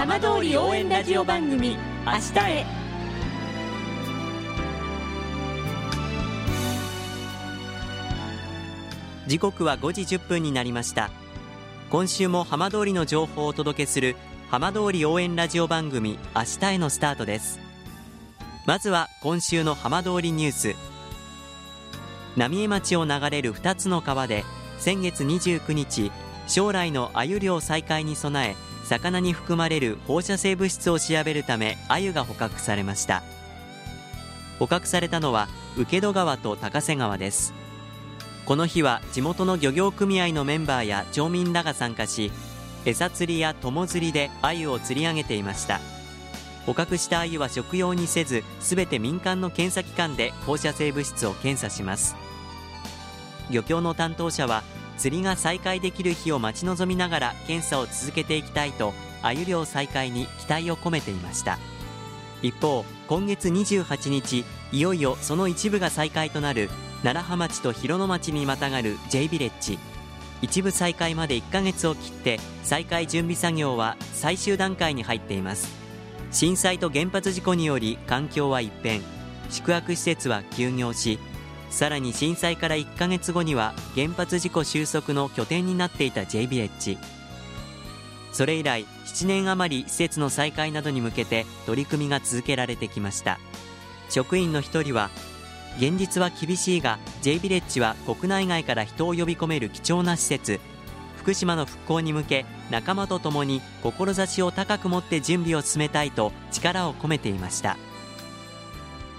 浜通り応援ラジオ番組「明日へ」時刻は5時1分になりました。今週も浜通りの情報をお届けする浜通り応援ラジオ番組明日へのスタートです。まずは今週の浜通りニュース。浪江町を流れる2つの川で先月29日将来の鮎漁再開に備え魚に含まれる放射性物質を調べるため鮎が捕獲されました。捕獲されたのは請戸川と高瀬川です。この日は地元の漁業組合のメンバーや町民らが参加し餌釣りや友釣りで鮎を釣り上げていました。捕獲した鮎は食用にせずすべて民間の検査機関で放射性物質を検査します。漁協の担当者は釣りが再開できる日を待ち望みながら検査を続けていきたいと鮎漁再開に期待を込めていました。一方今月28日いよいよその一部が再開となる楢葉町と広野町にまたがる J ビレッジ一部再開まで1ヶ月を切って再開準備作業は最終段階に入っています。震災と原発事故により環境は一変。宿泊施設は休業しさらに震災から1ヶ月後には原発事故収束の拠点になっていた J ビレッジ。それ以来7年余り施設の再開などに向けて取り組みが続けられてきました。職員の一人は現実は厳しいが J ビレッジは国内外から人を呼び込める貴重な施設。福島の復興に向け仲間と共に志を高く持って準備を進めたいと力を込めていました。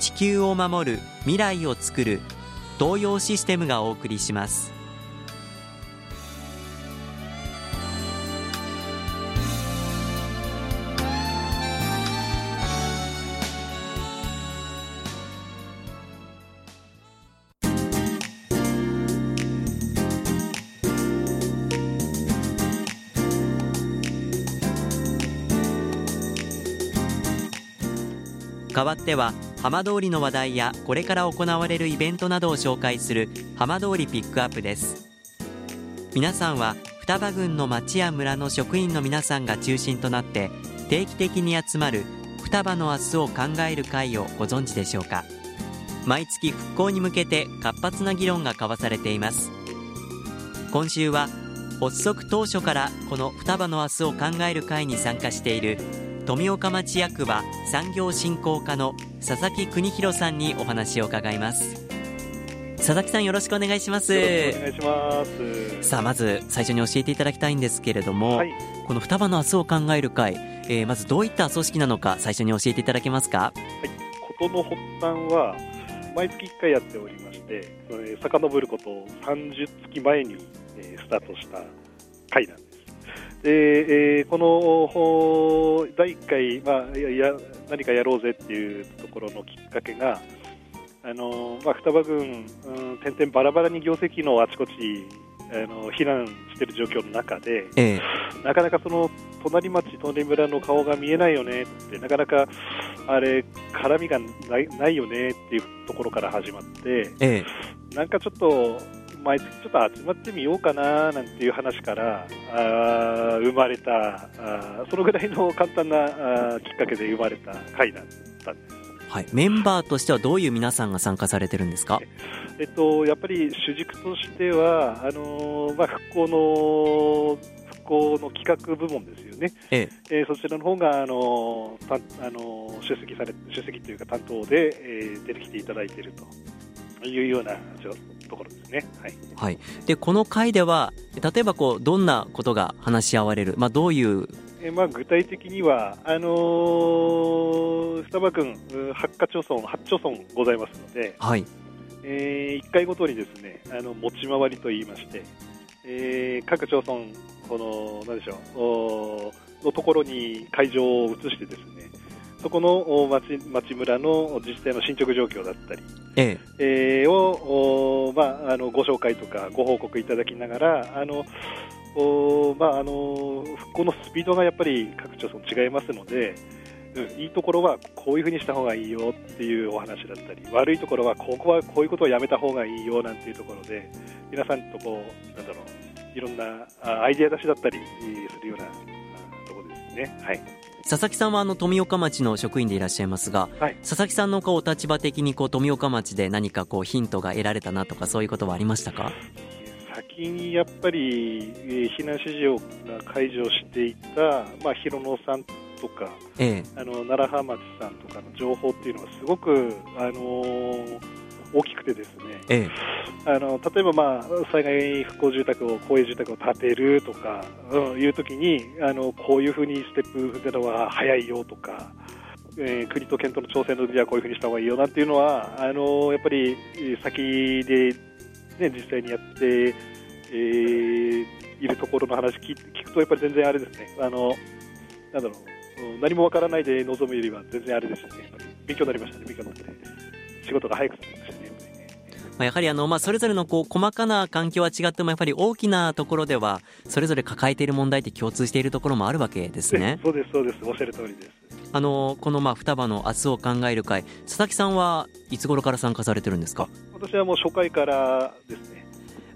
地球を守る未来をつくる東洋システムがお送りします。代わっては浜通りの話題やこれから行われるイベントなどを紹介する浜通りピックアップです。皆さんは双葉郡の町や村の職員の皆さんが中心となって定期的に集まる双葉の明日を考える会をご存知でしょうか？毎月復興に向けて活発な議論が交わされています。今週は発足当初からこの双葉の明日を考える会に参加している富岡町役場産業振興課の佐々木邦弘さんにお話を伺います。佐々木さんよろしくお願いします。お願いします。さあまず最初に教えていただきたいんですけれども、はい、この双葉の明日を考える会、えー、まずどういった組織なのか最初に教えていただけますか？はい。事の発端は毎月1回やっておりましてそれ遡ること30月前に、えー、スタートした会なんですで、えー、この第1回、まあ、や何かやろうぜっていうところのきっかけが、あのまあ、双葉郡、うん、点々バラバラに業績のあちこちあの避難している状況の中で、ええ、なかなかその隣町、隣村の顔が見えないよねって、なかなかあれ、絡みがないないよねっていうところから始まって、ええ、なんかちょっと毎月ちょっと集まってみようかななんていう話からあ生まれたあそのぐらいの簡単なあきっかけで生まれた会だったんです。はい、メンバーとしてはどういう皆さんが参加されてるんですか、えっと、やっぱり主軸としてはあのー、まあ、復興の復興の企画部門ですよね、ええ。えー、そちらの方があのー、あの出席され出席というか担当で、えー、出てきていただいているというようなところですね。はい。はい、でこの会では例えばこうどんなことが話し合われる、まあどういう？えまあ、具体的には、あのー、双葉郡八課町村、八町村ございますので、はいえー、1回ごとにですねあの持ち回りといいまして、えー、各町村、このなんでしょうのところに会場を移してですねそこの町町村の自治体の進捗状況だったり、ええーを、おまあ、あのご紹介とかご報告いただきながら、あのおまあ、あの復興のスピードがやっぱり各町村違いますので、うん、いいところはこういうふうにした方がいいよっていうお話だったり、悪いところはここはこういうことをやめた方がいいよなんていうところで、皆さんとこう、なんだろう、いろんなあアイデア出しだったりするようなあところですね。はい。佐々木さんはあの富岡町の職員でいらっしゃいますが、はい。佐々木さんのこうお立場的にこう富岡町で何かこうヒントが得られたなとかそういうことはありましたか？先にやっぱり、えー避難指示をが解除していた、まあ、広野さんとか、ええ。あの奈良浜町さんとかの情報っていうのはすごく、あのーくてですね、えあの例えば、まあ、災害復興住宅を、公営住宅を建てるとか、うん、いうときにあの、こういうふうにステップ踏んでるのは早いよとか、えー国と県との調整の時はこういうふうにした方がいいよなんていうのは、あのやっぱりえー先で、ね、実際にやって、えーいるところの話聞聞くと、やっぱり全然あれですね、あのなんだろう、うん何もわからないで臨むよりは全然あれですよね、勉強になりましたね、勉強になって、仕事が早く進まあ、やはりあの、まあ、それぞれのこう細かな環境は違ってもやっぱり大きなところではそれぞれ抱えている問題って共通しているところもあるわけですね。そうです、そうです、おっしゃる通りです。あのこのまあ双葉の明日を考える会佐々木さんはいつ頃から参加されてるんですか、私はもう初回からですね、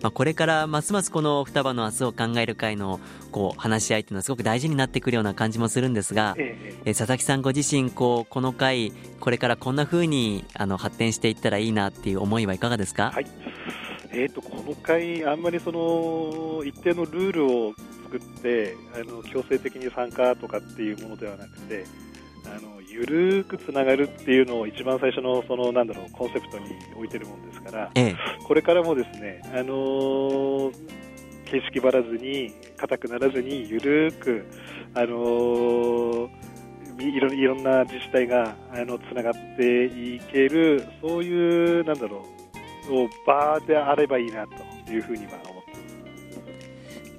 まあ、これからますますこの双葉の明日を考える会のこう話し合いっていうのはすごく大事になってくるような感じもするんですが、ええ。え佐々木さんご自身こうこの会これからこんな風にあの発展していったらいいなっていう思いはいかがですか、はい。えー、とこの会、あんまりその一定のルールを作ってあの強制的に参加とかっていうものではなくて、あのゆるーくつながるっていうのを一番最初のそのなんだろうコンセプトに置いてるもんですから、ええこれからもですね、あのー形式ばらずに、硬くならずに、ゆるーく、あのーみいろいろんな自治体があのつながっていける、そういう、なんだろう、場であればいいなというふうには思。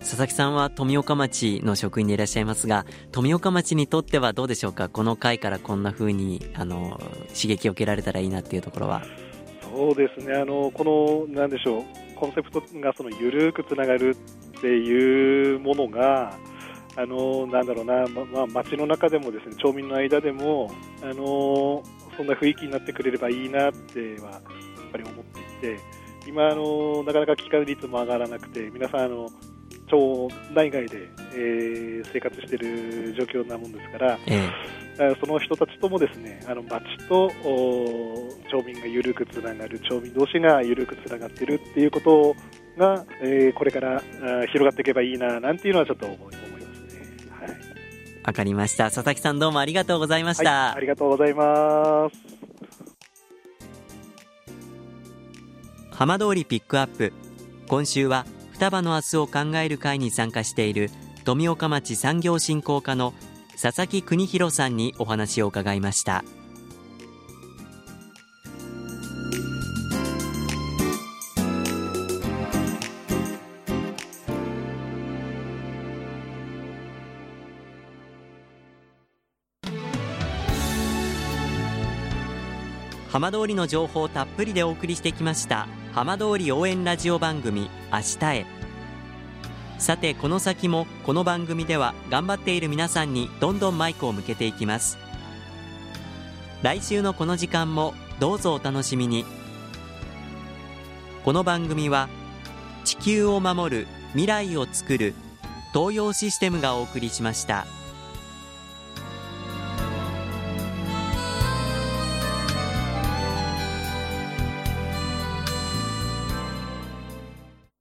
佐々木さんは富岡町の職員でいらっしゃいますが富岡町にとってはどうでしょうか？この会からこんな風にあの刺激を受けられたらいいなっていうところは。そうですね、あのこの、なんでしょう、コンセプトがそのゆるくつながるっていうものが、あのなんだろうな、ままあ、街の中でもですね、町民の間でも、あのそんな雰囲気になってくれればいいなっては、やっぱり思っていて、今、あのなかなか帰還率も上がらなくて、皆さん、あの町内外で、えー生活している状況なもんですから、えあその人たちともですね、あの町とお町民が緩くつながる、町民同士が緩くつながっているっていうことが、えーこれからあ広がっていけばいいななんていうのはちょっと思いますね。はい、えわかりました。佐々木さんどうもありがとうございました、はい、ありがとうございます。浜通りピックアップ。今週は双葉の明日を考える会に参加している富岡町産業振興課の佐々木邦弘さんにお話を伺いました。浜通りの情報をたっぷりでお送りしてきました。浜通り応援ラジオ番組明日へ。さてこの先もこの番組では頑張っている皆さんにどんどんマイクを向けていきます。来週のこの時間もどうぞお楽しみに。この番組は地球を守る未来をつくる東洋システムがお送りしました。